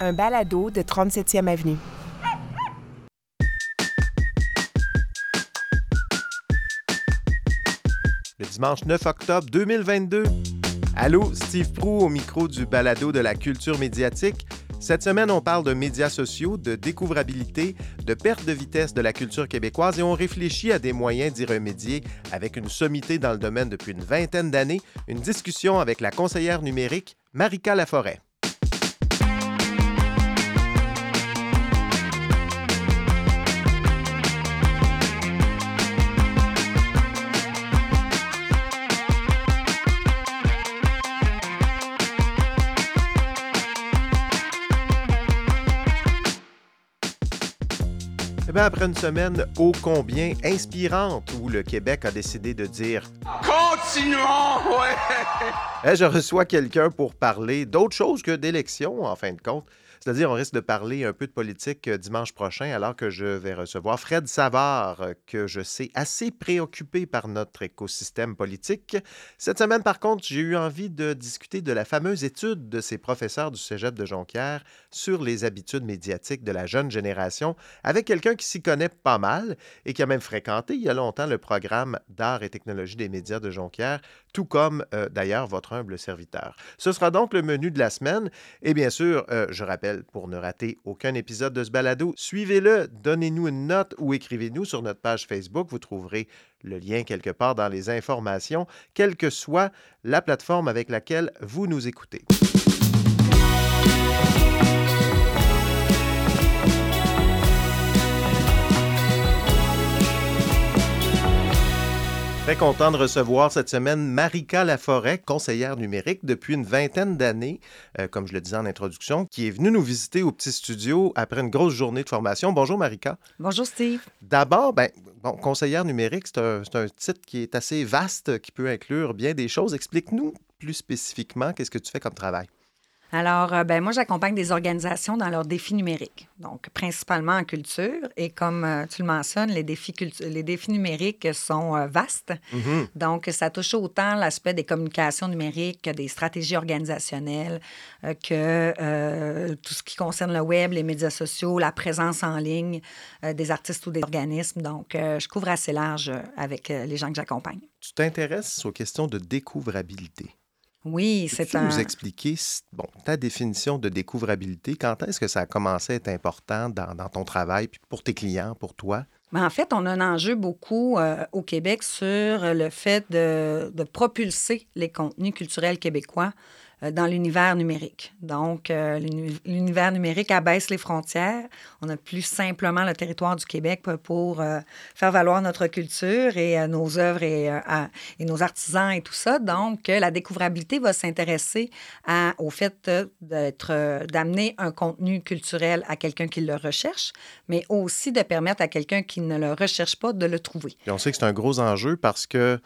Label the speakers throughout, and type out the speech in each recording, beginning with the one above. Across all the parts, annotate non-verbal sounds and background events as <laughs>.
Speaker 1: un balado de 37e Avenue.
Speaker 2: Le dimanche 9 octobre 2022. Allô, Steve Prou au micro du balado de la culture médiatique. Cette semaine, on parle de médias sociaux, de découvrabilité, de perte de vitesse de la culture québécoise et on réfléchit à des moyens d'y remédier avec une sommité dans le domaine depuis une vingtaine d'années, une discussion avec la conseillère numérique Marika Laforêt. Bien, après une semaine ô combien inspirante où le Québec a décidé de dire
Speaker 3: Continuons, ouais!
Speaker 2: Eh, je reçois quelqu'un pour parler d'autre chose que d'élections, en fin de compte. C'est-à-dire, on risque de parler un peu de politique euh, dimanche prochain, alors que je vais recevoir Fred Savard, euh, que je sais assez préoccupé par notre écosystème politique. Cette semaine, par contre, j'ai eu envie de discuter de la fameuse étude de ces professeurs du Cégep de Jonquière sur les habitudes médiatiques de la jeune génération, avec quelqu'un qui s'y connaît pas mal et qui a même fréquenté il y a longtemps le programme d'art et technologie des médias de Jonquière, tout comme euh, d'ailleurs votre humble serviteur. Ce sera donc le menu de la semaine. Et bien sûr, je rappelle, pour ne rater aucun épisode de ce balado, suivez-le, donnez-nous une note ou écrivez-nous sur notre page Facebook. Vous trouverez le lien quelque part dans les informations, quelle que soit la plateforme avec laquelle vous nous écoutez. Très content de recevoir cette semaine Marika Laforêt, conseillère numérique depuis une vingtaine d'années, euh, comme je le disais en introduction, qui est venue nous visiter au petit studio après une grosse journée de formation. Bonjour Marika.
Speaker 4: Bonjour Steve.
Speaker 2: D'abord, ben, bon, conseillère numérique, c'est un, c'est un titre qui est assez vaste, qui peut inclure bien des choses. Explique-nous plus spécifiquement qu'est-ce que tu fais comme travail.
Speaker 4: Alors, euh, ben, moi, j'accompagne des organisations dans leurs défis numériques, donc principalement en culture. Et comme euh, tu le mentionnes, les défis, les défis numériques sont euh, vastes.
Speaker 2: Mhm.
Speaker 4: Donc, ça touche autant l'aspect des communications numériques que des stratégies organisationnelles, euh, que euh, tout ce qui concerne le web, les médias sociaux, la présence en ligne euh, des artistes ou des organismes. Donc, je couvre assez large avec les gens que j'accompagne.
Speaker 2: Tu t'intéresses aux questions de découvrabilité.
Speaker 4: Oui, c'est un...
Speaker 2: nous expliquer bon, ta définition de découvrabilité? Quand est-ce que ça a commencé à être important dans, dans ton travail, puis pour tes clients, pour toi?
Speaker 4: Mais en fait, on a un enjeu beaucoup euh, au Québec sur le fait de, de propulser les contenus culturels québécois dans l'univers numérique. Donc, euh, l'uni- l'univers numérique abaisse les frontières. On a plus simplement le territoire du Québec pour- euh, faire valoir notre culture et euh, nos œuvres et, euh, nos artisans et tout ça. Donc, euh, la découvrabilité va s'intéresser au fait euh, d'être, euh, d'amener un contenu culturel à quelqu'un qui le recherche, mais aussi de permettre à quelqu'un qui ne le recherche pas de le trouver.
Speaker 2: On sait que c'est un gros enjeu parce que euh,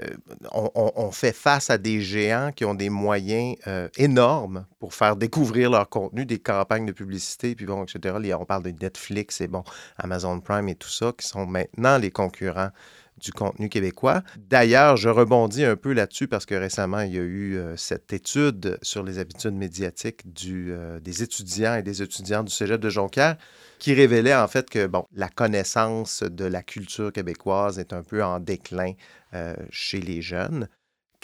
Speaker 2: euh, on, on- on fait face à des géants qui ont des moyens euh, énormes pour faire découvrir leur contenu, des campagnes de publicité, puis bon, etc. On parle de Netflix et bon, Amazon Prime et tout ça, qui sont maintenant les concurrents du contenu québécois. D'ailleurs, je rebondis un peu là-dessus parce que récemment, il y a eu euh, cette étude sur les habitudes médiatiques euh, des étudiants et des étudiantes du Cégep de Jonquière qui révélait en fait que bon, la connaissance de la culture québécoise est un peu en déclin chez les jeunes.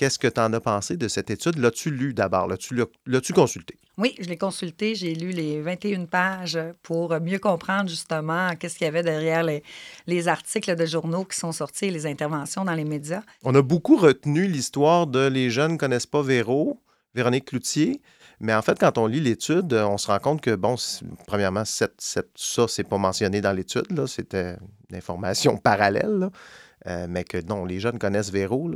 Speaker 2: Qu'est-ce que tu en as pensé de cette étude? L'as-tu lu d'abord? L'as-tu, consulté?
Speaker 4: Oui, je l'ai consulté, j'ai lu les 21 pages pour mieux comprendre justement qu'est-ce qu'il y avait derrière les, les articles de journaux qui sont sortis et les interventions dans les médias.
Speaker 2: On a beaucoup retenu l'histoire de les jeunes ne connaissent pas Véro, Véronique Cloutier. Mais en fait, quand on lit l'étude, on se rend compte que, bon, premièrement, cette- cette- ça, c'est pas mentionné dans l'étude. C'était une information <laughs> parallèle. là. Euh, mais que non, les jeunes connaissent Véro.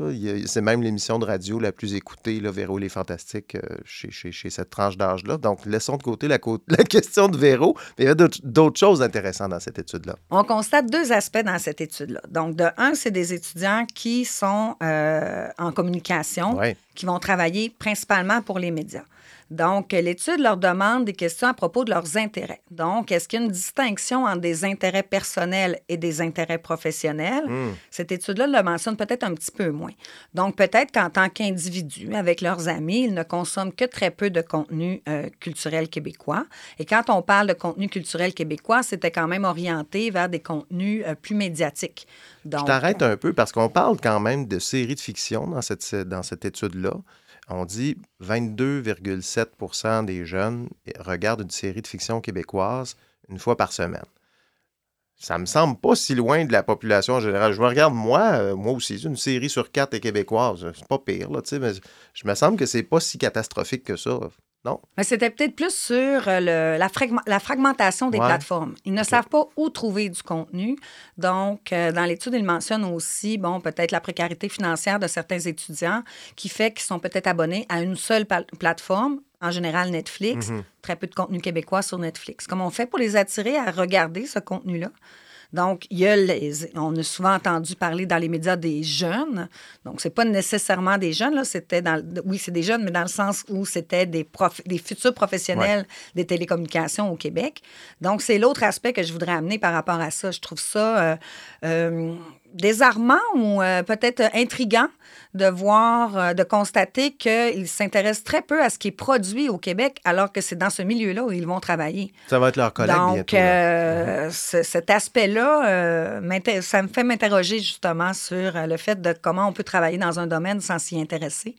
Speaker 2: C'est même l'émission de radio la plus écoutée, là, Véro les Fantastiques, euh, chez, chez- chez cette tranche d'âge-là. Donc, laissons de côté la, <laughs> question de Véro. Mais il y a d'autres- d'autres choses intéressantes dans cette étude-là.
Speaker 4: On constate deux aspects dans cette étude-là. Donc, de un, c'est des étudiants qui sont euh, en communication,
Speaker 2: Ouais.
Speaker 4: qui vont travailler principalement pour les médias. Donc, l'étude leur demande des questions à propos de leurs intérêts. Donc, est-ce qu'il y a une distinction entre des intérêts personnels et des intérêts professionnels? Cette étude-là le mentionne peut-être un petit peu moins. Donc, peut-être qu'en tant qu'individu, avec leurs amis, ils ne consomment que très peu de contenu euh, culturel québécois. Et quand on parle de contenu culturel québécois, c'était quand même orienté vers des contenus euh, plus médiatiques.
Speaker 2: Je t'arrête un peu parce qu'on parle quand même de séries de fiction dans cette, étude-là. On dit 22,7% des jeunes regardent une série de fiction québécoise une fois par semaine. Ça me semble pas si loin de la population en général. Je me regarde, moi, euh, aussi, une série sur quatre est québécoise. C'est pas pire, là, mais je me semble que c'est pas si catastrophique que ça. Non?
Speaker 4: Mais c'était peut-être plus sur euh, le- la, fragma- la fragmentation des
Speaker 2: Ouais.
Speaker 4: plateformes. Ils ne savent pas où trouver du contenu. Donc, euh, dans l'étude, ils mentionnent aussi, bon, peut-être la précarité financière de certains étudiants qui fait qu'ils sont peut-être abonnés à une seule plateforme, en général Netflix, très peu de contenu québécois sur Netflix. Comment on fait pour les attirer à regarder ce contenu-là? Donc, il y a les, on a souvent entendu parler dans les médias des jeunes. Donc, c'est pas nécessairement des jeunes, là. C'était dans, oui, c'est des jeunes, mais dans le sens où c'était des, prof- des futurs professionnels des télécommunications au Québec. Donc, c'est l'autre aspect que je voudrais amener par rapport à ça. Je trouve ça euh, euh, désarmant ou euh, peut-être intriguant de voir, euh, de constater qu'ils s'intéressent très peu à ce qui est produit au Québec, alors que c'est dans ce milieu-là où ils vont travailler.
Speaker 2: Ça va être leur collègue
Speaker 4: Donc,
Speaker 2: bientôt.
Speaker 4: euh, ce- cet aspect-là, euh, ça me fait m'interroger justement sur le fait de comment on peut travailler dans un domaine sans s'y intéresser.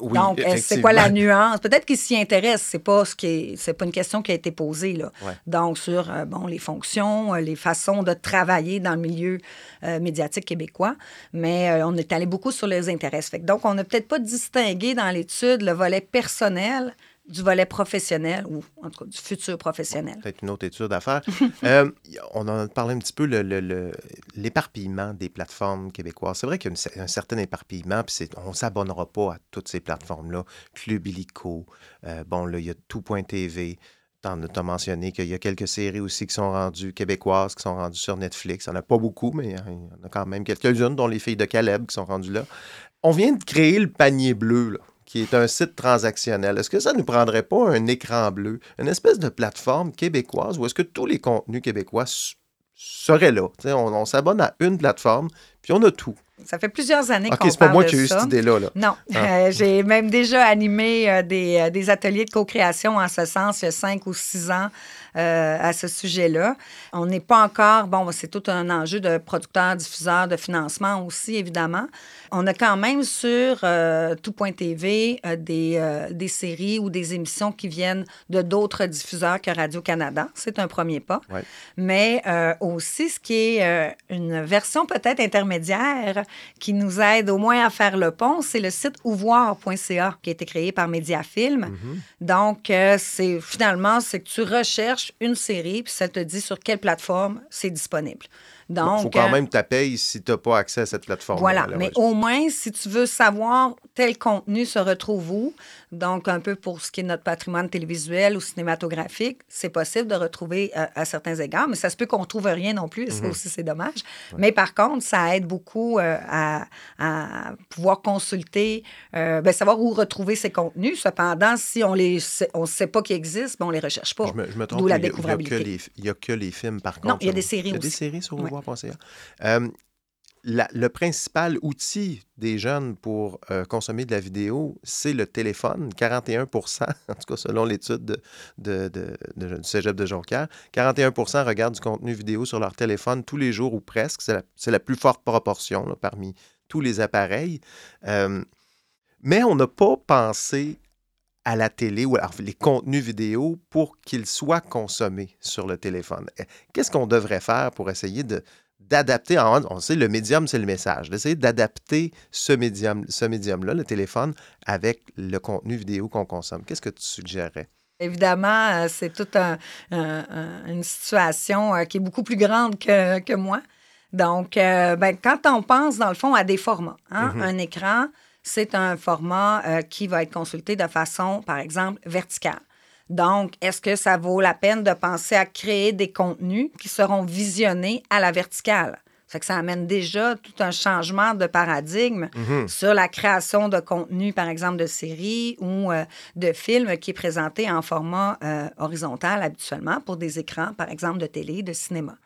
Speaker 2: Oui,
Speaker 4: Donc, c'est quoi la nuance? Peut-être qu'ils s'y intéressent, c'est pas ce qui est, c'est pas une question qui a été posée là.
Speaker 2: Ouais.
Speaker 4: Donc sur euh, bon les fonctions, euh, les façons de travailler dans le milieu euh, médiatique québécois, mais on est allé beaucoup sur les intérêts. Fait que donc on n'a peut-être pas distingué dans l'étude le volet personnel du volet professionnel ou en tout cas du futur professionnel.
Speaker 2: Peut-être une autre étude à faire. <laughs> Euh, on en a parlé un petit peu, le- le- le- l'éparpillement des plateformes québécoises. C'est vrai qu'il y a une un certain éparpillement, puis on ne s'abonnera pas à toutes ces plateformes-là. Club Illico, euh, bon, là, il y a tout.tv. T'en as mentionné qu'il y a quelques séries aussi qui sont rendues québécoises, qui sont rendues sur Netflix. Il n'y en a pas beaucoup, mais il y en a quand même quelques-unes, dont les filles de Caleb qui sont rendues là. On vient de créer le panier bleu, là, qui est un site transactionnel. Est-ce que ça ne nous prendrait pas un écran bleu, une espèce de plateforme québécoise, ou est-ce que tous les contenus québécois seraient là? On, on s'abonne à une plateforme, puis on a tout.
Speaker 4: Ça fait plusieurs années
Speaker 2: OK,
Speaker 4: qu'on
Speaker 2: c'est pas
Speaker 4: parle
Speaker 2: moi
Speaker 4: de
Speaker 2: qui ai eu
Speaker 4: ça.
Speaker 2: cette idée-là. Là.
Speaker 4: Non,
Speaker 2: Ah.
Speaker 4: Euh, j'ai même déjà animé euh, des, euh, des ateliers de co-création en ce sens il y a cinq ou six ans euh, à ce sujet-là. On n'est pas encore, bon, c'est tout un enjeu de producteurs, diffuseurs, de financement aussi, évidemment. On a quand même sur tout.tv des, des séries ou des émissions qui viennent de d'autres diffuseurs que Radio-Canada. C'est un premier pas.
Speaker 2: Ouais.
Speaker 4: Mais aussi, ce qui est une version peut-être intermédiaire qui nous aide au moins à faire le pont, c'est le site ouvoir.ca qui a été créé par Mediafilm.
Speaker 2: Mm-hmm.
Speaker 4: Donc, euh, c'est finalement, c'est que tu recherches une série, puis ça te dit sur quelle plateforme c'est disponible.
Speaker 2: Il
Speaker 4: Donc,
Speaker 2: faut quand
Speaker 4: euh,
Speaker 2: même ta paye si tu n'as pas accès à cette plateforme.
Speaker 4: voilà, mais au moins, si tu veux savoir tel contenu se retrouve où, donc un peu pour ce qui est notre patrimoine télévisuel ou cinématographique, c'est possible de retrouver euh, à certains égards, mais ça se peut qu'on ne trouve rien non plus, ça aussi, c'est dommage. Mais par contre, ça aide beaucoup euh, à, à pouvoir consulter, euh, ben, savoir où retrouver ces contenus. Cependant, si on ne sait pas qu'ils existent, ben, on ne les recherche pas.
Speaker 2: Je me, je me trompe,
Speaker 4: la découvrabilité.
Speaker 2: Il n'y a, que les films, par contre.
Speaker 4: Non, il y a des séries
Speaker 2: Il y a des
Speaker 4: aussi.
Speaker 2: séries sur
Speaker 4: Ouais.
Speaker 2: Euh, le principal outil des jeunes pour euh, consommer de la vidéo, c'est le téléphone. 41% <laughs> en tout cas selon l'étude de, de- de- du Cégep de Jonquière, 41% regardent du contenu vidéo sur leur téléphone tous les jours ou presque. C'est la, plus forte proportion parmi tous les appareils. Euh, mais on n'a pas pensé à la télé ou les contenus vidéo pour qu'ils soient consommés sur le téléphone. Eh, Qu'est-ce qu'on devrait faire pour essayer de d'adapter, en- on sait le médium, c'est le message, d'essayer d'adapter ce médium, ce médium-là, le téléphone, avec le contenu vidéo qu'on consomme. Qu'est-ce que tu suggérerais?
Speaker 4: Évidemment, euh, c'est toute un- un- un- une situation euh, qui est beaucoup plus grande que, que moi. Donc, euh, ben, quand on pense, dans le fond, à des formats, hein,
Speaker 2: Mhm.
Speaker 4: un écran, c'est un format euh, qui va être consulté de façon, par exemple, verticale. Donc, est-ce que ça vaut la peine de penser à créer des contenus qui seront visionnés à la verticale? Ça, que ça amène déjà tout un changement de paradigme
Speaker 2: Mhm.
Speaker 4: sur la création de contenu, par exemple, de séries ou euh, de films qui est présenté en format euh, horizontal habituellement pour des écrans, par exemple, de télé, de cinéma.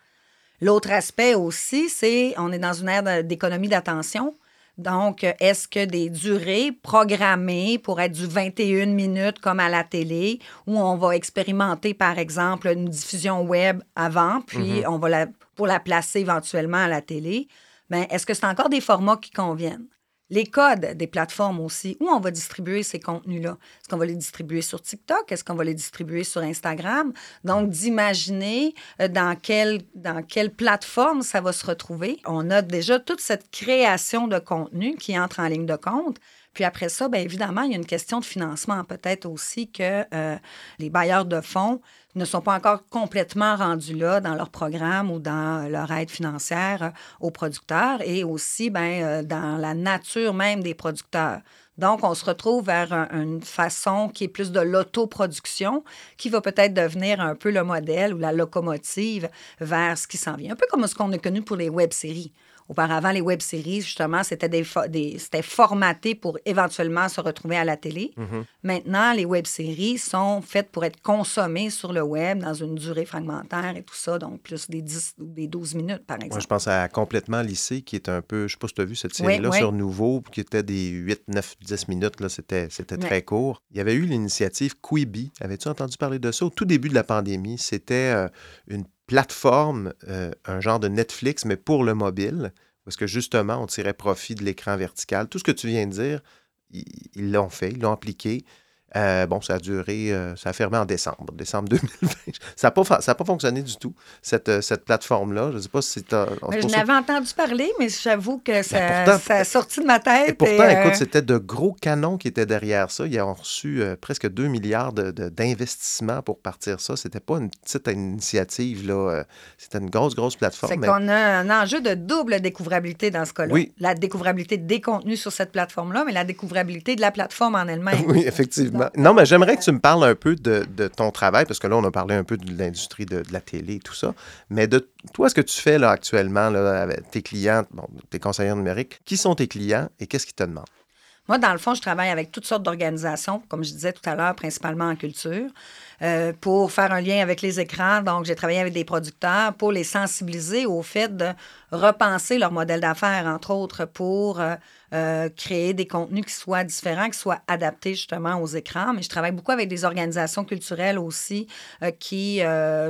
Speaker 4: L'autre aspect aussi, c'est on est dans une ère d'économie d'attention. Donc, est-ce que des durées programmées pour être du 21 minutes comme à la télé, où on va expérimenter, par exemple, une diffusion web avant, puis on va la, pour la placer éventuellement à la télé, ben, est-ce que c'est encore des formats qui conviennent? Les codes des plateformes aussi, où on va distribuer ces contenus-là? Est-ce qu'on va les distribuer sur TikTok? Est-ce qu'on va les distribuer sur Instagram? Donc, d'imaginer euh, dans quelle, dans quelle plateforme ça va se retrouver. On a déjà toute cette création de contenu qui entre en ligne de compte. Puis après ça, bien évidemment, il y a une question de financement. Peut-être aussi que euh, les bailleurs de fonds ne sont pas encore complètement rendus là dans leur programme ou dans leur aide financière euh, aux producteurs et aussi ben, euh, dans la nature même des producteurs. Donc, on se retrouve vers un- une façon qui est plus de l'autoproduction, qui va peut-être devenir un peu le modèle ou la locomotive vers ce qui s'en vient. Un peu comme ce qu'on a connu pour les web-séries. Auparavant, les web-séries, justement, c'était des, fo- des- c'était formaté pour éventuellement se retrouver à la télé. Maintenant, les web-séries sont faites pour être consommées sur le web dans une durée fragmentaire et tout ça, donc plus des 10 ou des 12 minutes, par
Speaker 2: Moi,
Speaker 4: exemple.
Speaker 2: je pense à Complètement lycée, qui est un peu, je sais pas si tu as vu cette série-là
Speaker 4: oui.
Speaker 2: sur Nouveau, qui était des 8, 9, 10 minutes, là, c'était, très court. Il y avait eu l'initiative Quibi. Avais-tu entendu parler de ça? Au tout début de la pandémie, c'était euh, une plateforme, euh, un genre de Netflix, mais pour le mobile, parce que justement, on tirait profit de l'écran vertical. Tout ce que tu viens de dire, ils ils l'ont fait, ils l'ont appliqué. Euh, bon, ça a duré, euh, ça a fermé en décembre, décembre <laughs> 2020. Ça n'a pas, fonctionné du tout, cette, euh, cette plateforme-là. Je ne sais pas si tu as...
Speaker 4: Mais je n'avais entendu parler, mais j'avoue que ça,
Speaker 2: Ben, pourtant-
Speaker 4: ça a sorti de ma tête.
Speaker 2: Et pourtant,
Speaker 4: et, euh,
Speaker 2: écoute, c'était de gros canons qui étaient derrière ça. Ils ont reçu presque 2 milliards de- de- d'investissements pour partir ça. C'était pas une petite initiative, là. C'était une grosse, grosse plateforme.
Speaker 4: C'est
Speaker 2: mais-
Speaker 4: qu'on a un enjeu de double découvrabilité dans ce cas-là.
Speaker 2: Oui.
Speaker 4: La découvrabilité des contenus sur cette plateforme-là, mais la découvrabilité de la plateforme en elle-même. <laughs>
Speaker 2: Oui, effectivement. Non, mais j'aimerais que tu me parles un peu de, ton travail, parce que là, on a parlé un peu de l'industrie de, la télé et tout ça. Mais de toi, ce que tu fais là actuellement avec tes clients, tes conseillers numériques, qui sont tes clients et qu'est-ce qu'ils te demandent?
Speaker 4: Moi, dans le fond, je travaille avec toutes sortes d'organisations, comme je disais tout à l'heure, principalement en culture, euh, pour faire un lien avec les écrans. Donc, j'ai travaillé avec des producteurs pour les sensibiliser au fait de repenser leur modèle d'affaires, entre autres, pour euh, euh, créer des contenus qui soient différents, qui soient adaptés justement aux écrans. Mais je travaille beaucoup avec des organisations culturelles aussi, qui,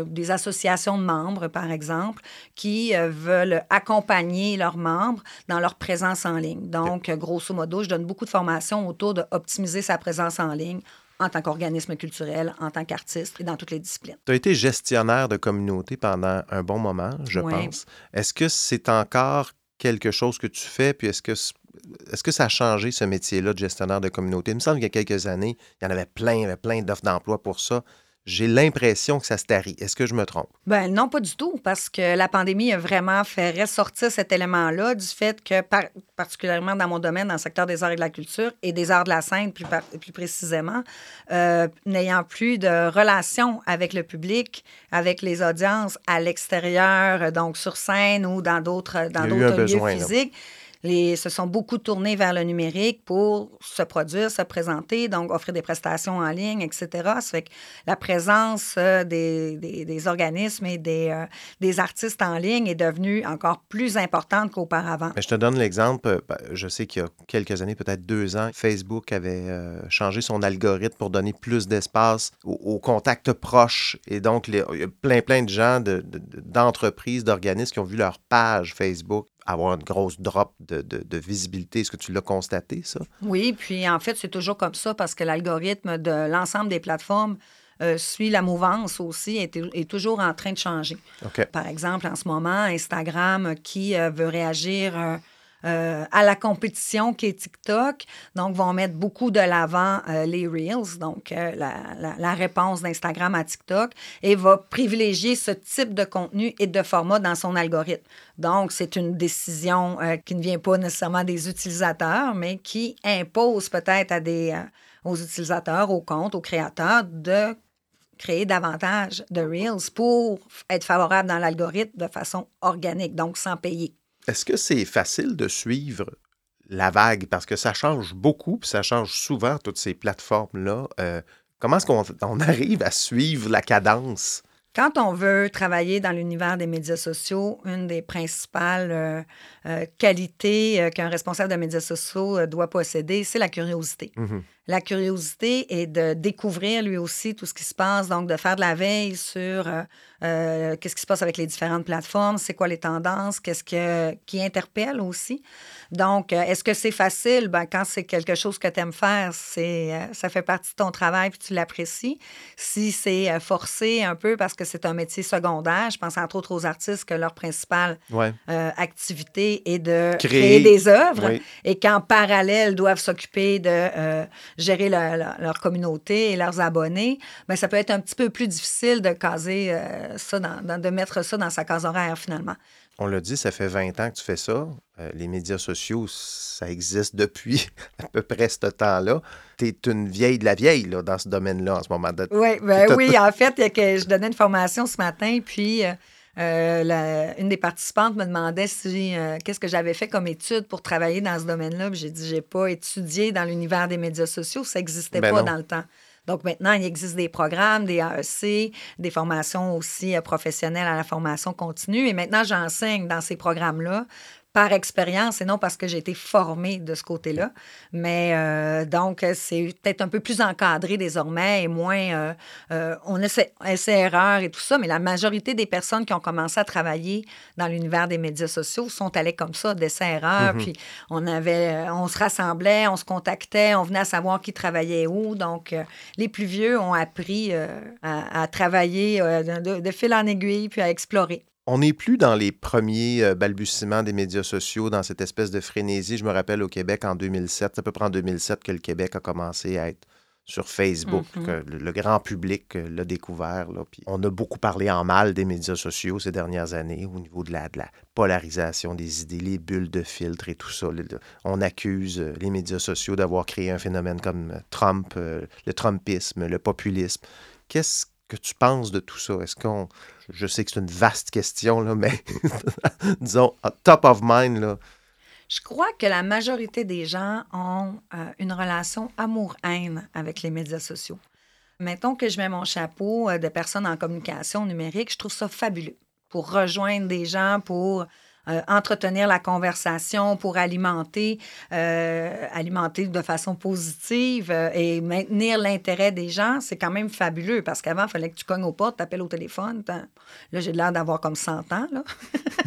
Speaker 4: des associations de membres, par exemple, qui veulent accompagner leurs membres dans leur présence en ligne. Donc, grosso modo, je donne beaucoup de formations autour de optimiser sa présence en ligne en tant qu'organisme culturel, en tant qu'artiste et dans toutes les disciplines.
Speaker 2: Tu as été gestionnaire de communauté pendant un bon moment, je
Speaker 4: Oui.
Speaker 2: pense. Est-ce que c'est encore quelque chose que tu fais? Puis est-ce que, est-ce que ça a changé ce métier-là de gestionnaire de communauté? Il me semble qu'il y a quelques années, il y en avait plein, il y avait plein d'offres d'emploi pour ça. J'ai l'impression que ça se tarit. Est-ce que je me trompe?
Speaker 4: Ben non, pas du tout, parce que la pandémie a vraiment fait ressortir cet élément-là du fait que, par- particulièrement dans mon domaine, dans le secteur des arts et de la culture et des arts de la scène plus, par- plus précisément, euh, n'ayant plus de relation avec le public, avec les audiences à l'extérieur, euh, donc sur scène ou dans d'autres dans
Speaker 2: Il y a eu un
Speaker 4: d'autres lieux
Speaker 2: besoin, là.
Speaker 4: Les, se sont beaucoup tournés vers le numérique pour se produire, se présenter, donc offrir des prestations en ligne, etc. Ça fait que la présence euh, des, des- organismes et des, euh, des artistes en ligne est devenue encore plus importante qu'auparavant.
Speaker 2: Je te donne l'exemple. euh, ben, Je sais qu'il y a quelques années, peut-être deux ans, Facebook avait changé son algorithme pour donner plus d'espace aux, contacts proches. Et donc, il y a plein, plein de gens, de- de- de- d'entreprises, d'organismes qui ont vu leur page Facebook avoir une grosse drop de, de- de visibilité. Est-ce que tu l'as constaté, ça?
Speaker 4: Oui, puis en fait, c'est toujours comme ça parce que l'algorithme de l'ensemble des plateformes euh, suit la mouvance aussi, est, est toujours en train de changer. Par exemple, en ce moment, Instagram euh, qui euh, veut réagir euh, à la compétition qui est TikTok, donc vont mettre beaucoup de l'avant euh, les Reels, donc euh, la, la- réponse d'Instagram à TikTok, et va privilégier ce type de contenu et de format dans son algorithme. Donc, c'est une décision qui ne vient pas nécessairement des utilisateurs, mais qui impose peut-être à des, aux utilisateurs, aux comptes, aux créateurs de créer davantage de Reels pour être favorable dans l'algorithme de façon organique, donc sans payer.
Speaker 2: Est-ce que c'est facile de suivre la vague? Parce que ça change beaucoup, puis ça change souvent, toutes ces plateformes-là. Euh, comment est-ce qu'on on arrive à suivre la cadence?
Speaker 4: Quand on veut travailler dans l'univers des médias sociaux, une des principales euh, euh, qualités qu'un responsable de médias sociaux doit posséder, c'est la curiosité.
Speaker 2: Mhm.
Speaker 4: La curiosité est de découvrir lui aussi tout ce qui se passe, donc de faire de la veille sur qu'est-ce qui se passe avec les différentes plateformes, c'est quoi les tendances, qu'est-ce que, qui interpelle aussi. Donc, est-ce que c'est facile? Ben, quand c'est quelque chose que tu aimes faire, c'est, ça fait partie de ton travail puis tu l'apprécies. Si c'est forcé un peu parce que c'est un métier secondaire, je pense entre autres aux artistes que leur principale
Speaker 2: Ouais.
Speaker 4: euh, activité est de
Speaker 2: Créer.
Speaker 4: créer, des œuvres
Speaker 2: Oui.
Speaker 4: et qu'en parallèle doivent s'occuper de euh, gérer le- le- leur communauté et leurs abonnés, ben, ça peut être un petit peu plus difficile de caser euh, ça, dans, dans- de mettre ça dans sa case horaire finalement.
Speaker 2: On l'a dit, ça fait 20 ans que tu fais ça. Euh, les médias sociaux, ça existe depuis <laughs> à peu près ce temps-là. Tu es une vieille de la vieille là, dans ce domaine-là en ce moment. De-
Speaker 4: Oui, ben oui, en fait, il y a que je donnais une formation ce matin, puis euh, euh, la- une des participantes me demandait si euh, qu'est-ce que j'avais fait comme étude pour travailler dans ce domaine-là. J'ai dit, j'ai pas étudié dans l'univers des médias sociaux, ça n'existait
Speaker 2: Ben
Speaker 4: pas
Speaker 2: non.
Speaker 4: dans le temps. Donc maintenant, il existe des programmes, des AEC, des formations aussi euh, professionnelles à la formation continue. Et maintenant, j'enseigne dans ces programmes-là par expérience et non parce que j'ai été formée de ce côté-là. Mais euh, donc, c'est peut-être un peu plus encadré désormais et moins. euh, euh, on essaie, essaie erreur et tout ça, mais la majorité des personnes qui ont commencé à travailler dans l'univers des médias sociaux sont allées comme ça, d'essai erreur. Puis on avait, on se rassemblait, on se contactait, on venait à savoir qui travaillait où. Donc, les plus vieux ont appris à, à travailler de, de fil en aiguille puis à explorer.
Speaker 2: On n'est plus dans les premiers euh, balbutiements des médias sociaux, dans cette espèce de frénésie. Je me rappelle au Québec en 2007, c'est à peu près en 2007 que le Québec a commencé à être sur Facebook,
Speaker 4: Mhm.
Speaker 2: que le, le grand public euh, l'a découvert. Là. Puis on a beaucoup parlé en mal des médias sociaux ces dernières années au niveau de la, de la polarisation des idées, les bulles de filtre et tout ça. Le- le- on accuse euh, les médias sociaux d'avoir créé un phénomène comme Trump, le Trumpisme, le populisme. Qu'est-ce que tu penses de tout ça? Est-ce qu'on. Je sais que c'est une vaste question, là, mais <laughs> disons, top of mind, là.
Speaker 4: Je crois que la majorité des gens ont euh, une relation amour-haine avec les médias sociaux. Mettons que je mets mon chapeau euh, de personne en communication numérique, je trouve ça fabuleux pour rejoindre des gens, pour euh, entretenir la conversation, pour alimenter, euh, alimenter de façon positive euh, et maintenir l'intérêt des gens. C'est quand même fabuleux parce qu'avant, il fallait que tu cognes aux portes, tu appelles au téléphone. Là, j'ai l'air d'avoir comme 100 ans. Là.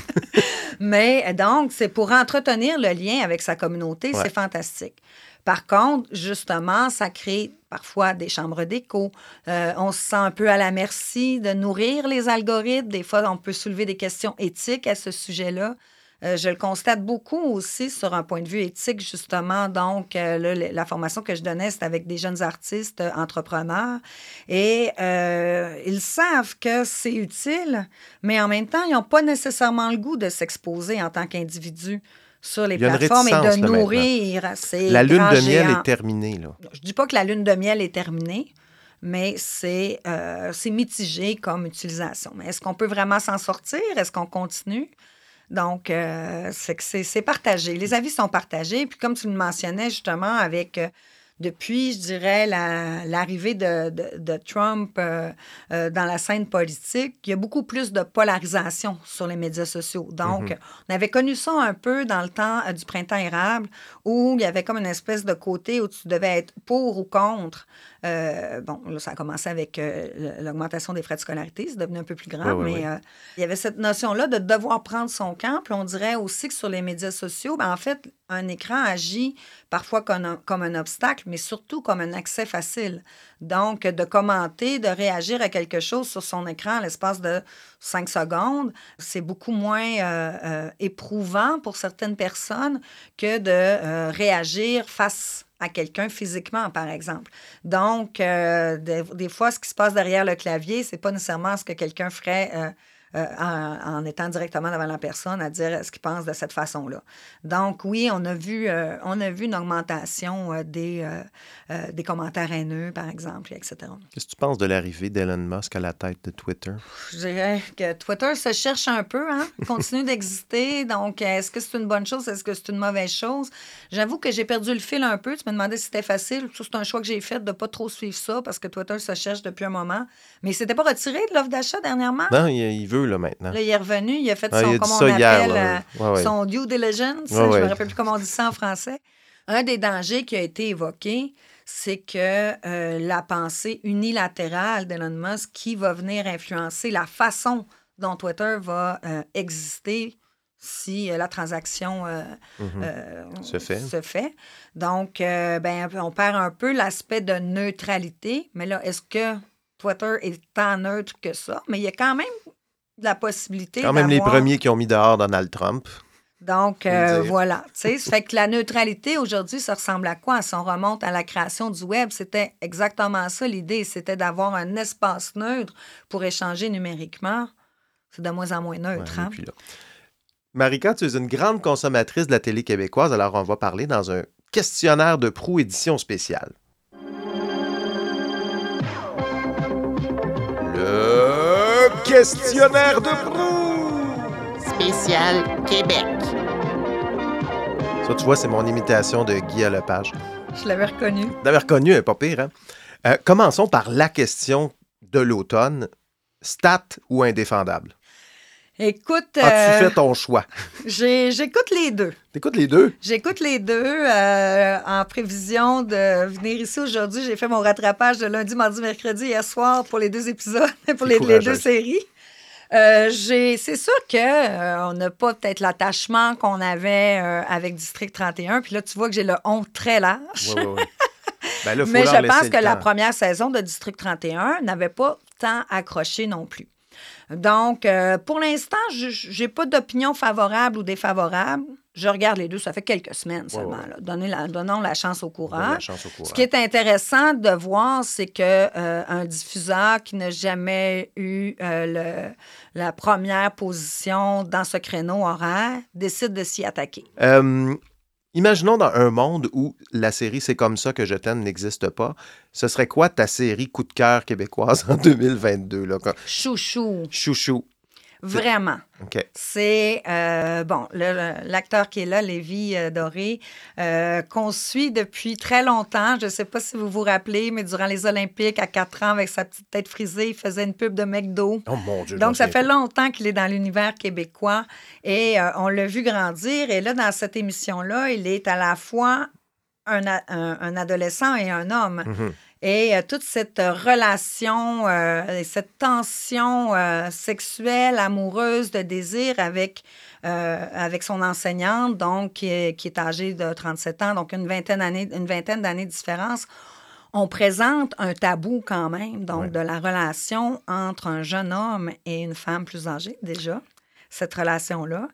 Speaker 4: <laughs> Mais donc, c'est pour entretenir le lien avec sa communauté,
Speaker 2: Ouais.
Speaker 4: c'est fantastique. Par contre, justement, ça crée parfois des chambres d'écho. Euh, on se sent un peu à la merci de nourrir les algorithmes. Des fois, on peut soulever des questions éthiques à ce sujet-là. Euh, je le constate beaucoup aussi sur un point de vue éthique, justement. Donc, euh, la formation que je donnais, c'était avec des jeunes artistes, entrepreneurs. Et ils savent que c'est utile, mais en même temps, ils n'ont pas nécessairement le goût de s'exposer en tant qu'individu sur les plateformes et de nourrir ces
Speaker 2: La lune de miel
Speaker 4: géants.
Speaker 2: est terminée, là.
Speaker 4: Je dis pas que la lune de miel est terminée, mais c'est euh, c'est mitigé comme utilisation. Mais est-ce qu'on peut vraiment s'en sortir? Est-ce qu'on continue? Donc, euh, c'est que c'est c'est partagé. Les avis sont partagés. Puis, comme tu le mentionnais justement, avec euh, depuis, je dirais, la- l'arrivée de, de- de Trump euh, euh, dans la scène politique, il y a beaucoup plus de polarisation sur les médias sociaux. Donc, on avait connu ça un peu dans le temps euh, du printemps érable, où il y avait comme une espèce de côté où tu devais être pour ou contre. Bon, là, ça a commencé avec l'augmentation des frais de scolarité, c'est devenu un peu plus
Speaker 2: Ouais, ouais,
Speaker 4: mais
Speaker 2: ouais.
Speaker 4: il y avait cette notion-là de devoir prendre son camp. Puis on dirait aussi que sur les médias sociaux, ben, en fait, un écran agit parfois comme un, obstacle, mais surtout comme un accès facile. Donc, de commenter, de réagir à quelque chose sur son écran à l'espace de cinq secondes, c'est beaucoup moins euh, euh, éprouvant pour certaines personnes que de euh, réagir face à quelqu'un physiquement, par exemple. Donc, des, des fois, ce qui se passe derrière le clavier, c'est pas nécessairement ce que quelqu'un ferait euh, en, en étant directement devant la personne, à dire ce qu'il pense de cette façon-là. Donc, oui, on a vu, euh, on a vu une augmentation euh, des, des commentaires haineux, par exemple, etc.
Speaker 2: Qu'est-ce que tu penses de l'arrivée d'Elon Musk à la tête de Twitter?
Speaker 4: Je dirais que Twitter se cherche un peu, hein? <laughs> continue d'exister. Donc, est-ce que c'est une bonne chose? Est-ce que c'est une mauvaise chose? J'avoue que j'ai perdu le fil un peu. Tu me demandais si c'était facile. C'est un choix que j'ai fait de ne pas trop suivre ça parce que Twitter se cherche depuis un moment. Mais il s'était pas retiré de l'offre d'achat dernièrement?
Speaker 2: Non, il, il là, maintenant.
Speaker 4: Là, il est revenu, il a fait
Speaker 2: Ah,
Speaker 4: son,
Speaker 2: a
Speaker 4: comment on appelle, euh,
Speaker 2: ouais, ouais.
Speaker 4: son due diligence.
Speaker 2: Ouais,
Speaker 4: Je
Speaker 2: ouais.
Speaker 4: me rappelle plus comment on dit ça en français. Un des dangers qui a été évoqué, c'est que euh, la pensée unilatérale d'Elon Musk qui va venir influencer la façon dont Twitter va euh, exister si euh, la transaction euh, euh,
Speaker 2: Mhm. Se fait.
Speaker 4: se fait. Donc, ben, on perd un peu l'aspect de neutralité. Mais là, est-ce que Twitter est tant neutre que ça? Mais il y a quand même de la possibilité
Speaker 2: Quand même les premiers qui ont mis dehors Donald Trump.
Speaker 4: donc, euh, voilà. Tu sais, <laughs> ça fait que la neutralité, aujourd'hui, ça ressemble à quoi? Si on remonte à la création du Web, c'était exactement ça l'idée. C'était d'avoir un espace neutre pour échanger numériquement. C'est de moins en moins neutre.
Speaker 2: Ouais,
Speaker 4: hein?
Speaker 2: puis. Marika, tu es une grande consommatrice de la télé québécoise, alors on va parler dans un questionnaire de proue édition spéciale. Le questionnaire de proue!
Speaker 5: Spécial Québec.
Speaker 2: Ça, tu vois, c'est mon imitation de Guy Lepage.
Speaker 4: Je l'avais reconnu.
Speaker 2: D'avoir reconnu, hein, pas pire, hein? Euh, commençons par la question de l'automne. Stat ou indéfendable?
Speaker 4: Écoute,
Speaker 2: As-tu
Speaker 4: euh,
Speaker 2: fait ton choix?
Speaker 4: j'écoute les deux.
Speaker 2: T'écoutes les deux?
Speaker 4: J'écoute les deux euh, en prévision de venir ici aujourd'hui. J'ai fait mon rattrapage de lundi, mardi, mercredi hier soir pour les deux épisodes, <laughs> pour les, deux séries. Euh, c'est sûr que euh, on n'a pas peut-être l'attachement qu'on avait avec District 31. Puis là, tu vois que j'ai le on très large.
Speaker 2: Oui, oui, oui. <laughs> Ben là,
Speaker 4: Mais je pense que la première saison de District 31 n'avait pas tant accroché non plus. Donc, euh, pour l'instant, je n'ai pas d'opinion favorable ou défavorable. Je regarde les deux. Ça fait quelques semaines seulement.
Speaker 2: ouais.
Speaker 4: Donnez la- donnons la chance au courant.
Speaker 2: la chance au courant.
Speaker 4: Ce qui est intéressant de voir, c'est que euh, un diffuseur qui n'a jamais eu euh, le- la première position dans ce créneau horaire décide de s'y attaquer.
Speaker 2: Imaginons dans un monde où la série C'est comme ça que je t'aime n'existe pas. Ce serait quoi ta série coup de cœur québécoise en <laughs> 2022? Là? Quand-
Speaker 4: Chouchou,
Speaker 2: Chouchou.
Speaker 4: Vraiment.
Speaker 2: OK.
Speaker 4: C'est, euh, bon, l'acteur qui est là, Lévi euh, Doré, euh, qu'on suit depuis très longtemps. Je ne sais pas si vous vous rappelez, mais durant les Olympiques, à 4 ans, avec sa petite tête frisée, il faisait une pub de McDo.
Speaker 2: Oh mon Dieu.
Speaker 4: Donc, ça fait longtemps qu'il est dans l'univers québécois et euh, on l'a vu grandir. Et là, dans cette émission-là, il est à la fois un, a- un- un adolescent et un homme.
Speaker 2: Mhm.
Speaker 4: Et euh, toute cette relation, euh, et cette tension euh, sexuelle, amoureuse, de désir avec, euh, avec son enseignante, donc qui est, qui est âgée de 37 ans, donc une vingtaine d'années, une vingtaine d'années de différence. On présente un tabou quand même, donc
Speaker 2: Ouais.
Speaker 4: de la relation entre un jeune homme et une femme plus âgée déjà. Cette relation-là.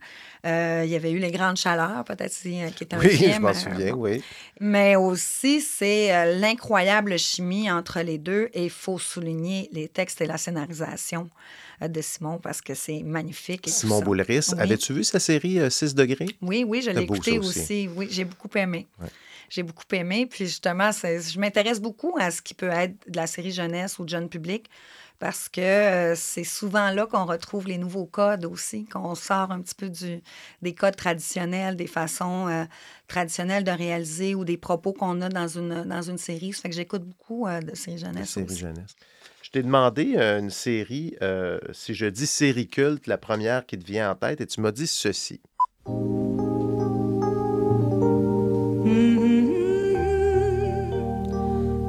Speaker 4: Euh, il y avait eu Les Grandes Chaleurs, peut-être, si- euh, qui est un
Speaker 2: Oui,
Speaker 4: film.
Speaker 2: je m'en
Speaker 4: euh,
Speaker 2: souviens,
Speaker 4: bon.
Speaker 2: oui.
Speaker 4: Mais aussi, c'est l'incroyable chimie entre les deux. Et il faut souligner les textes et la scénarisation de Simon parce que c'est magnifique. et
Speaker 2: Simon. Boulris.
Speaker 4: Oui.
Speaker 2: Avais-tu vu sa série euh, 6 degrés?
Speaker 4: Oui, oui, je l'ai
Speaker 2: beau,
Speaker 4: écouté
Speaker 2: ça aussi.
Speaker 4: aussi. Oui, j'ai beaucoup aimé.
Speaker 2: Ouais.
Speaker 4: J'ai beaucoup aimé. Puis justement, je m'intéresse beaucoup à ce qui peut être de la série jeunesse ou de jeune public parce que euh, c'est souvent là qu'on retrouve les nouveaux codes aussi, qu'on sort un petit peu du, des codes traditionnels, des façons euh, traditionnelles de réaliser ou des propos qu'on a dans une, dans une série. Ça fait que j'écoute beaucoup euh, de séries jeunesse
Speaker 2: série
Speaker 4: aussi.
Speaker 2: jeunesse. Je t'ai demandé euh, une série, euh, si je dis série culte, la première qui te vient en tête, et tu m'as dit ceci.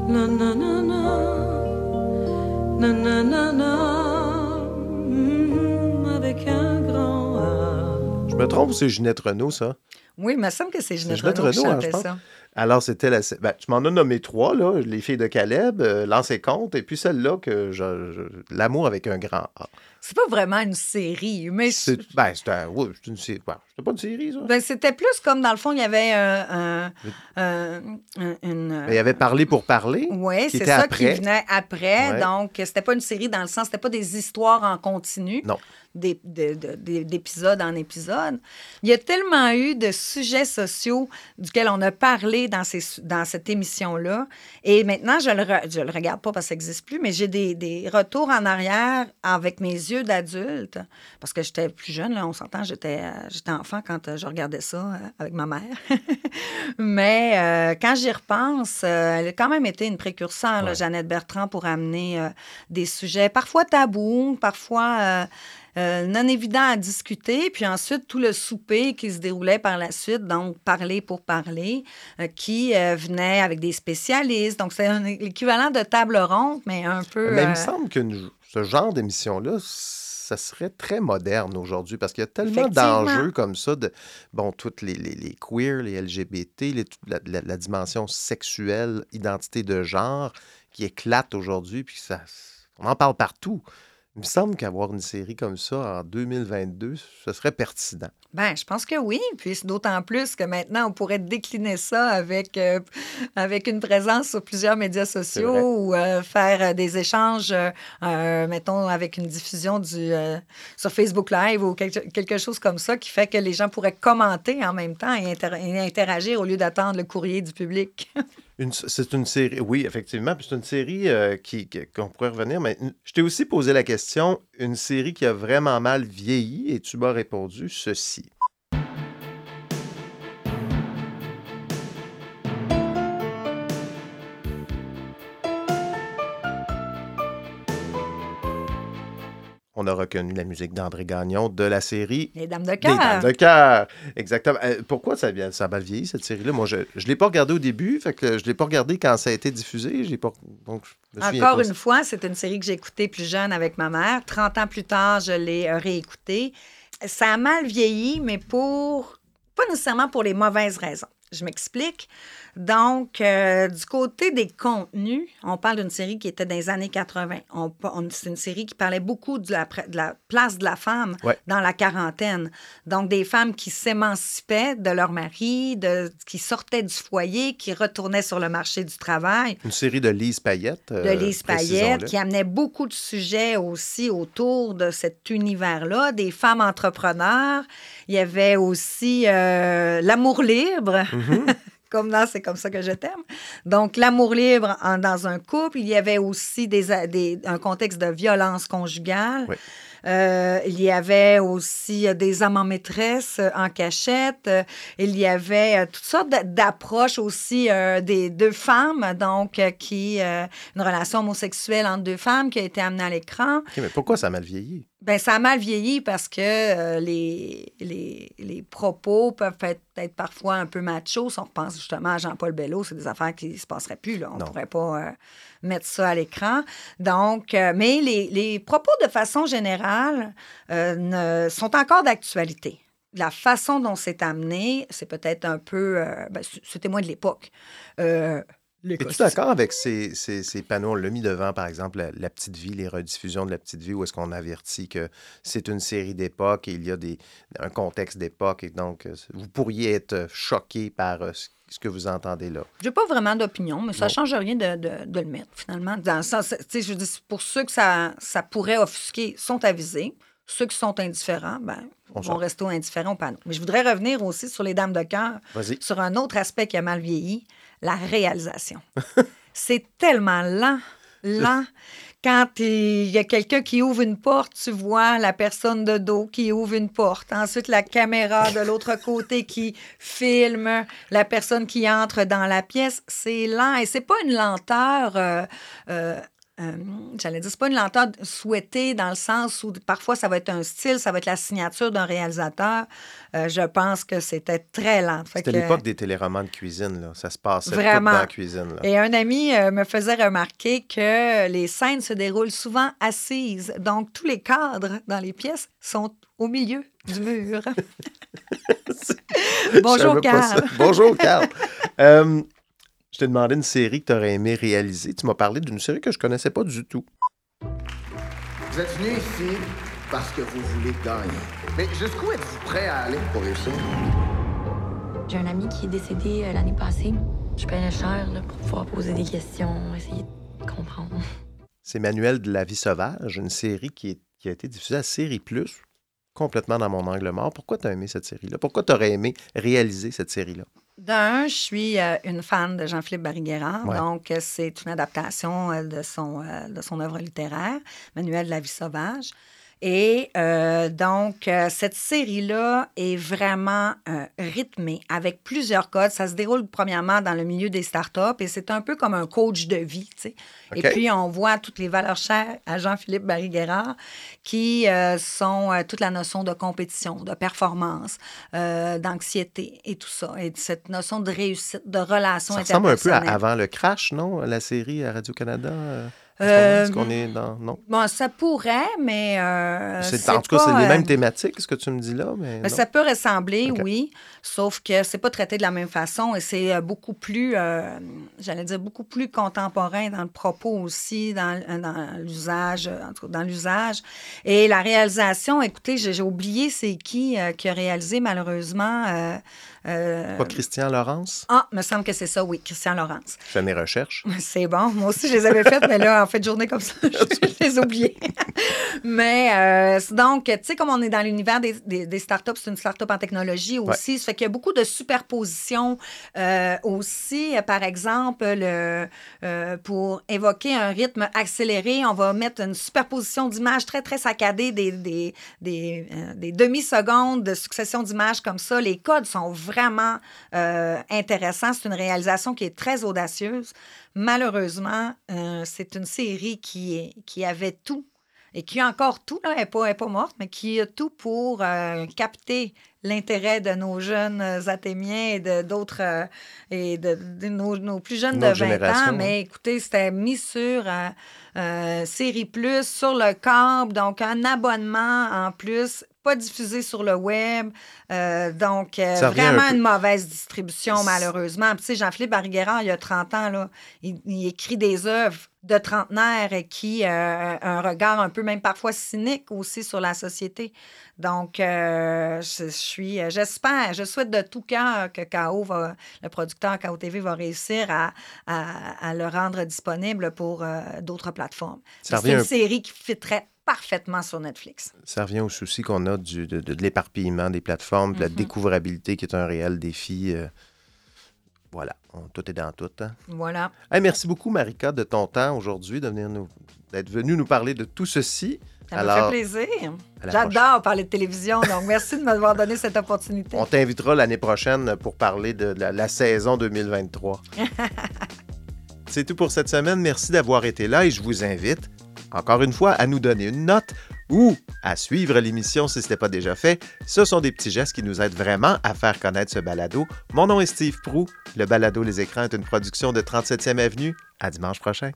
Speaker 6: Mm, un grand A.
Speaker 2: Je me trompe c'est Ginette Renault, ça?
Speaker 4: Oui, il me semble que c'est Ginette
Speaker 2: Ginette
Speaker 4: Renaud qui
Speaker 2: hein, je
Speaker 4: ça.
Speaker 2: Alors, c'était la. Ben, tu m'en as nommé trois, là. Les filles de Caleb, euh, Lance et Compte, et puis celle-là que je, je- L'amour avec un grand A.
Speaker 4: C'est pas vraiment une série, mais
Speaker 2: C'est ben, c'était un- ouais, une série. c'était pas une série, ça.
Speaker 4: ben, c'était plus comme dans le fond, il y avait un- un- une.
Speaker 2: Il y avait parlé pour parler.
Speaker 4: Oui, c'est ça
Speaker 2: après.
Speaker 4: qui venait après.
Speaker 2: Ouais.
Speaker 4: Donc, c'était pas une série dans le sens, c'était pas des histoires en continu.
Speaker 2: Non.
Speaker 4: D'épisode en épisode. Il y a tellement eu de sujets sociaux duquel on a parlé dans, ces, dans cette émission-là. Et maintenant, je le, re- je le regarde pas parce que ça n'existe plus, mais j'ai des, des retours en arrière avec mes yeux d'adulte. Parce que j'étais plus jeune, là, on s'entend, j'étais, euh, enfant quand euh, je regardais ça euh, avec ma mère. <laughs> mais euh, quand j'y repense, euh, elle a quand même été une précurseur, là,
Speaker 2: Ouais.
Speaker 4: Jeannette Bertrand, pour amener euh, des sujets parfois tabous, parfois euh, non évidents à discuter. Puis ensuite, tout le souper qui se déroulait par la suite, donc parler pour parler, euh, qui euh, venait avec des spécialistes. Donc, c'est un- l'équivalent de table ronde, mais un peu...
Speaker 2: Mais il me semble que nous- ce genre d'émission-là, ça serait très moderne aujourd'hui parce qu'il y a tellement d'enjeux comme ça de, bon, toutes les, les, les queers, les LGBT, les- la, la- la dimension sexuelle, identité de genre qui éclate aujourd'hui, puis ça, on en parle partout. Il me semble qu'avoir une série comme ça en 2022, ce serait pertinent.
Speaker 4: Ben, je pense que oui. Puis d'autant plus que maintenant, on pourrait décliner ça avec, euh, avec une présence sur plusieurs médias sociaux ou euh, faire euh, des échanges, euh, mettons, avec une diffusion du, sur Facebook Live ou quelque, quelque chose comme ça qui fait que les gens pourraient commenter en même temps et, inter- et interagir au lieu d'attendre le courrier du public. <laughs>
Speaker 2: C'est une série, oui, effectivement. C'est une série euh, qui, qu'on pourrait revenir. Mais je t'ai aussi posé la question, une série qui a vraiment mal vieilli, et tu m'as répondu ceci. On a reconnu la musique d'André Gagnon de la série
Speaker 4: Les dames de
Speaker 2: Dames
Speaker 4: cœur.
Speaker 2: de cœur. Exactement. Euh, pourquoi ça, ça a mal vieilli, cette série-là? Moi, je ne l'ai pas regardée au début, fait que je ne l'ai pas regardée quand ça a été diffusé. J'ai pas, donc,
Speaker 4: Encore une fois, c'est une série que j'ai écoutée plus jeune avec ma mère. 30 ans plus tard, je l'ai euh, réécoutée. Ça a mal vieilli, mais pour pas nécessairement pour les mauvaises raisons. Je m'explique. Donc, euh, du côté des contenus, on parle d'une série qui était dans les années 80. On, on- c'est une série qui parlait beaucoup de la, de la place de la femme
Speaker 2: Ouais.
Speaker 4: dans la quarantaine. Donc, des femmes qui s'émancipaient de leur mari, de, qui sortaient du foyer, qui retournaient sur le marché du travail
Speaker 2: Une série de Lise Payette. euh,
Speaker 4: de Lise Payette, qui amenait beaucoup de sujets aussi autour de cet univers-là, des femmes entrepreneurs. Il y avait aussi euh, l'amour libre.
Speaker 2: Mm-hmm. <laughs>
Speaker 4: Comme dans C'est comme ça que je t'aime. Donc, l'amour libre en- dans un couple. Il y avait aussi des, des- un contexte de violence conjugale.
Speaker 2: Oui.
Speaker 4: Euh, il y avait aussi euh, des amants maîtresses euh, en cachette. Il y avait toutes sortes d'a- d'approches aussi euh, des deux femmes, donc qui euh, une relation homosexuelle entre deux femmes qui a été amenée à l'écran.
Speaker 2: OK, mais pourquoi ça a mal vieilli?
Speaker 4: Ben ça a mal vieilli parce que euh, les, les, les propos peuvent être, être parfois un peu machos. Si on repense justement à Jean-Paul Bello, c'est des affaires qui ne se passeraient plus. Là. On ne pourrait pas euh, mettre ça à l'écran. Donc, euh, mais les, les propos de façon générale ne, sont encore d'actualité. La façon dont c'est amené, c'est peut-être un peu... euh, ben, c- c'était moins de l'époque. Euh,
Speaker 2: Es-tu d'accord avec ces, ces- ces panneaux? On l'a mis devant, par exemple, la, La Petite Vie, les rediffusions de La Petite Vie, où est-ce qu'on avertit que c'est une série d'époque et il y a des, un contexte d'époque. Et donc, euh, vous pourriez être choqué par euh, ce ce que vous entendez là.
Speaker 4: J'ai pas vraiment d'opinion, mais ça
Speaker 2: Non.
Speaker 4: change rien de, de- de le mettre, finalement. Dans le sens, tu sais, je dire, pour ceux que ça, ça pourrait offusquer, sont avisés. Ceux qui sont indifférents, ben,
Speaker 2: On
Speaker 4: vont rester indifférents au panneau. Mais je voudrais revenir aussi sur les Dames de cœur, sur un autre aspect qui a mal vieilli, la réalisation. <laughs> C'est tellement lent, lent. Quand il y a quelqu'un qui ouvre une porte, tu vois la personne de dos qui ouvre une porte. Ensuite, la caméra de l'autre côté qui filme la personne qui entre dans la pièce. C'est lent et c'est pas une lenteur. euh, euh, euh, J'allais dire, c'est pas une lenteur souhaitée dans le sens où parfois ça va être un style, ça va être la signature d'un réalisateur. Euh, je pense que c'était très lent.
Speaker 2: C'était
Speaker 4: que-
Speaker 2: l'époque des téléromans de cuisine, là. Ça se passait tout
Speaker 4: Vraiment.
Speaker 2: dans la cuisine, là.
Speaker 4: et un ami euh, me faisait remarquer que les scènes se déroulent souvent assises. Donc, tous les cadres dans les pièces sont au milieu du mur. <laughs> Bonjour, Carl.
Speaker 2: Bonjour, <laughs> Carl. Euh, je t'ai demandé une série que tu aurais aimé réaliser. Tu m'as parlé d'une série que je connaissais pas du tout.
Speaker 5: Vous êtes venu ici parce que vous voulez gagner. Mais jusqu'où êtes-vous prêt à aller pour réussir?
Speaker 7: J'ai un ami qui est décédé euh, l'année passée. Je paierais cher là, pour pouvoir poser des questions, essayer de comprendre.
Speaker 2: C'est Manuel de la vie sauvage, une série qui, est- qui a été diffusée à Série Plus, complètement dans mon angle mort. Pourquoi tu as aimé cette série-là? Pourquoi tu aurais aimé réaliser cette série-là?
Speaker 4: D'un, je suis euh, une fan de Jean-Philippe Bariguera.
Speaker 2: Ouais.
Speaker 4: Donc, euh, c'est une adaptation de son, euh, de son œuvre littéraire, Manuel de la vie sauvage. Et euh, donc, euh, cette série-là est vraiment euh, rythmée avec plusieurs codes. Ça se déroule premièrement dans le milieu des startups et c'est un peu comme un coach de vie. tu sais.
Speaker 2: OK.
Speaker 4: Et puis, on voit toutes les valeurs chères à Jean-Philippe Barry-Guerrard qui sont toute la notion de compétition, de performance, d'anxiété et tout ça. Et cette notion de réussite, de relation
Speaker 2: Ça ressemble un peu à. Avant le crash, non? La série à Radio-Canada? Euh, en ce
Speaker 4: Euh?
Speaker 2: Est-ce qu'on est dans... Non?
Speaker 4: Bon, ça pourrait, mais. euh,
Speaker 2: C'est- en tout cas, c'est les
Speaker 4: euh,
Speaker 2: mêmes thématiques, ce que tu me dis là, mais non.
Speaker 4: ça peut ressembler, oui, sauf que c'est pas traité de la même façon et c'est beaucoup plus, euh, j'allais dire, beaucoup plus contemporain dans le propos aussi, dans, dans l'usage, dans l'usage. Et la réalisation, écoutez, j'ai oublié c'est qui euh, qui a réalisé malheureusement.
Speaker 2: Pas Christian Laurence?
Speaker 4: ah, me semble que c'est ça, oui, Christian Laurence.
Speaker 2: Je fais mes recherches. <laughs>
Speaker 4: C'est bon. Moi aussi, je les avais faites, mais là, en de journée comme ça, <laughs> je <laughs> les ai oubliées. <laughs> mais euh, donc, tu sais, comme on est dans l'univers des, des, des startups, c'est une startup en technologie aussi. Ça fait qu'il y a beaucoup de superpositions euh, aussi. Par exemple, le, euh, pour évoquer un rythme accéléré, on va mettre une superposition d'images très, très saccadées, des, des, des, des demi-secondes de succession d'images comme ça. Les codes sont vraiment intéressants. C'est une réalisation qui est très audacieuse. Malheureusement, euh, c'est une série qui, est- qui avait tout et qui a encore tout, là, elle n'est pas, pas morte, mais qui a tout pour euh, capter l'intérêt de nos jeunes athémiens et de d'autres euh, et de, de nos, nos plus jeunes de 20
Speaker 2: génération,
Speaker 4: ans. Mais écoutez, c'était mis sur euh, Série Plus, sur le câble, donc un abonnement en plus, pas diffusé sur le web. Euh, donc, euh,
Speaker 2: un
Speaker 4: vraiment une mauvaise distribution, malheureusement. Puis, tu sais, Jean-Philippe Barguerrand, il y a 30 ans, là, il, il écrit des œuvres de trentenaires et qui euh, un regard un peu même parfois cynique aussi sur la société. Donc, euh, je, suis, j'espère, je souhaite de tout cœur que KO va, le producteur KO TV va réussir à, à- à le rendre disponible pour euh, d'autres plateformes. C'est une série qui fitterait parfaitement sur Netflix.
Speaker 2: Ça revient au souci qu'on a du, de, de- de l'éparpillement des plateformes, de la
Speaker 4: Mhm.
Speaker 2: découvrabilité qui est un réel défi. euh, voilà, on- tout est dans tout. hein.
Speaker 4: Voilà.
Speaker 2: Hey, merci beaucoup, Marika, de ton temps aujourd'hui, de venir nous, d'être venue nous parler de tout ceci.
Speaker 4: Ça me
Speaker 2: Alors,
Speaker 4: fait plaisir. J'adore parler de télévision, donc merci de m'avoir donné cette opportunité.
Speaker 2: On t'invitera l'année prochaine pour parler de la, la saison 2023. <laughs> C'est tout pour cette semaine. Merci d'avoir été là et je vous invite, encore une fois, à nous donner une note ou à suivre l'émission si ce n'est pas déjà fait. Ce sont des petits gestes qui nous aident vraiment à faire connaître ce balado. Mon nom est Steve Prou. Le balado Les Écrans est une production de 37e Avenue. À dimanche prochain.